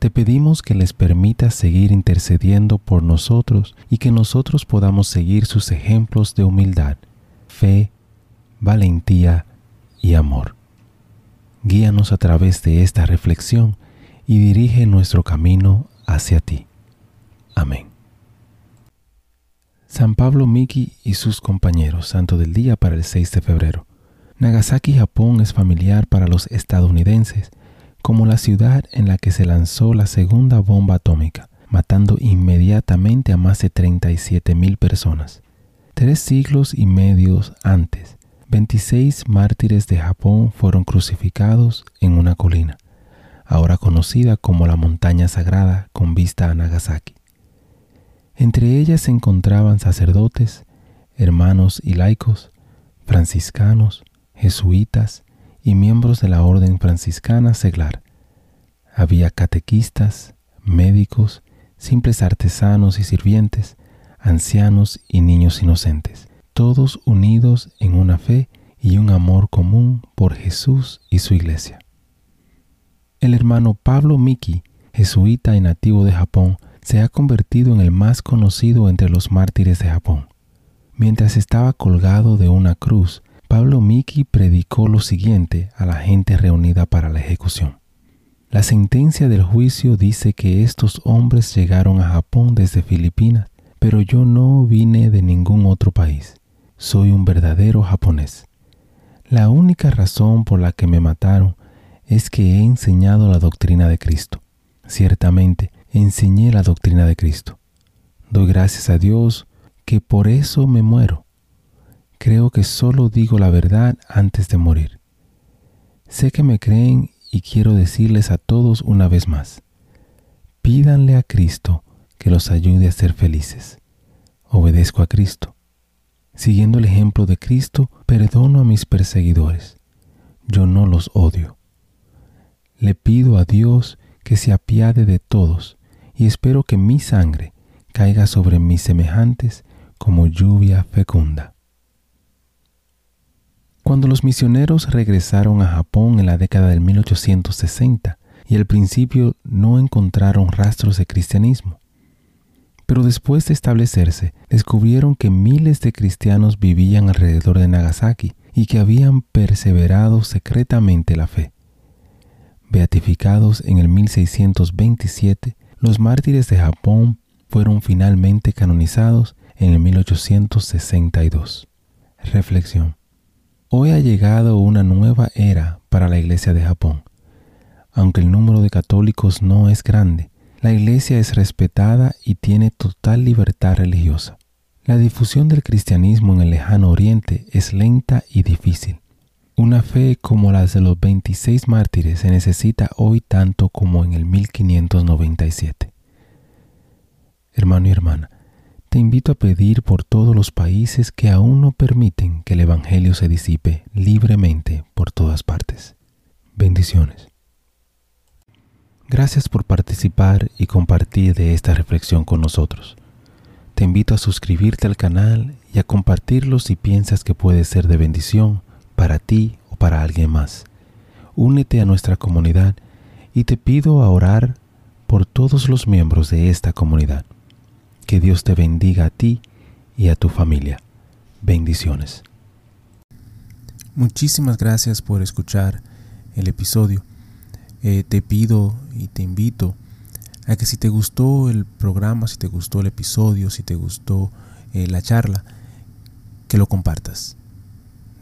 Te pedimos que les permitas seguir intercediendo por nosotros y que nosotros podamos seguir sus ejemplos de humildad, fe, valentía y amor. Guíanos a través de esta reflexión y dirige nuestro camino hacia ti. Amén. San Pablo Miki y sus compañeros, Santo del Día para el 6 de febrero. Nagasaki, Japón es familiar para los estadounidenses como la ciudad en la que se lanzó la segunda bomba atómica, matando inmediatamente a más de 37 mil personas. Tres siglos y medios antes, 26 mártires de Japón fueron crucificados en una colina, ahora conocida como la montaña sagrada con vista a Nagasaki. Entre ellas se encontraban sacerdotes, hermanos y laicos, franciscanos, jesuitas, y miembros de la orden franciscana seglar. Había catequistas, médicos, simples artesanos y sirvientes, ancianos y niños inocentes, todos unidos en una fe y un amor común por Jesús y su iglesia. El hermano Pablo Miki, jesuita y nativo de Japón, se ha convertido en el más conocido entre los mártires de Japón. Mientras estaba colgado de una cruz, Pablo Miki predicó lo siguiente a la gente reunida para la ejecución. La sentencia del juicio dice que estos hombres llegaron a Japón desde Filipinas, pero yo no vine de ningún otro país. Soy un verdadero japonés. La única razón por la que me mataron es que he enseñado la doctrina de Cristo. Ciertamente, enseñé la doctrina de Cristo. Doy gracias a Dios que por eso me muero Creo que solo digo la verdad antes de morir. Sé que me creen y quiero decirles a todos una vez más. Pídanle a Cristo que los ayude a ser felices. Obedezco a Cristo. Siguiendo el ejemplo de Cristo, perdono a mis perseguidores. Yo no los odio. Le pido a Dios que se apiade de todos y espero que mi sangre caiga sobre mis semejantes como lluvia fecunda. Cuando los misioneros regresaron a Japón en la década del 1860 y al principio no encontraron rastros de cristianismo, pero después de establecerse descubrieron que miles de cristianos vivían alrededor de Nagasaki y que habían perseverado secretamente la fe. Beatificados en el 1627, los mártires de Japón fueron finalmente canonizados en el 1862. Reflexión. Hoy ha llegado una nueva era para la Iglesia de Japón. Aunque el número de católicos no es grande, la Iglesia es respetada y tiene total libertad religiosa. La difusión del cristianismo en el lejano oriente es lenta y difícil. Una fe como la de los 26 mártires se necesita hoy tanto como en el 1597. Hermano y hermana, te invito a pedir por todos los países que aún no permiten que el Evangelio se disipe libremente por todas partes. Bendiciones. Gracias por participar y compartir de esta reflexión con nosotros. Te invito a suscribirte al canal y a compartirlo si piensas que puede ser de bendición para ti o para alguien más. Únete a nuestra comunidad y te pido a orar por todos los miembros de esta comunidad. Que Dios te bendiga a ti y a tu familia. Bendiciones. Muchísimas gracias por escuchar el episodio. Eh, te pido y te invito a que si te gustó el programa, si te gustó el episodio, si te gustó eh, la charla, que lo compartas.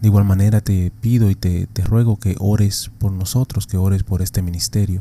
De igual manera te pido y te, te ruego que ores por nosotros, que ores por este ministerio.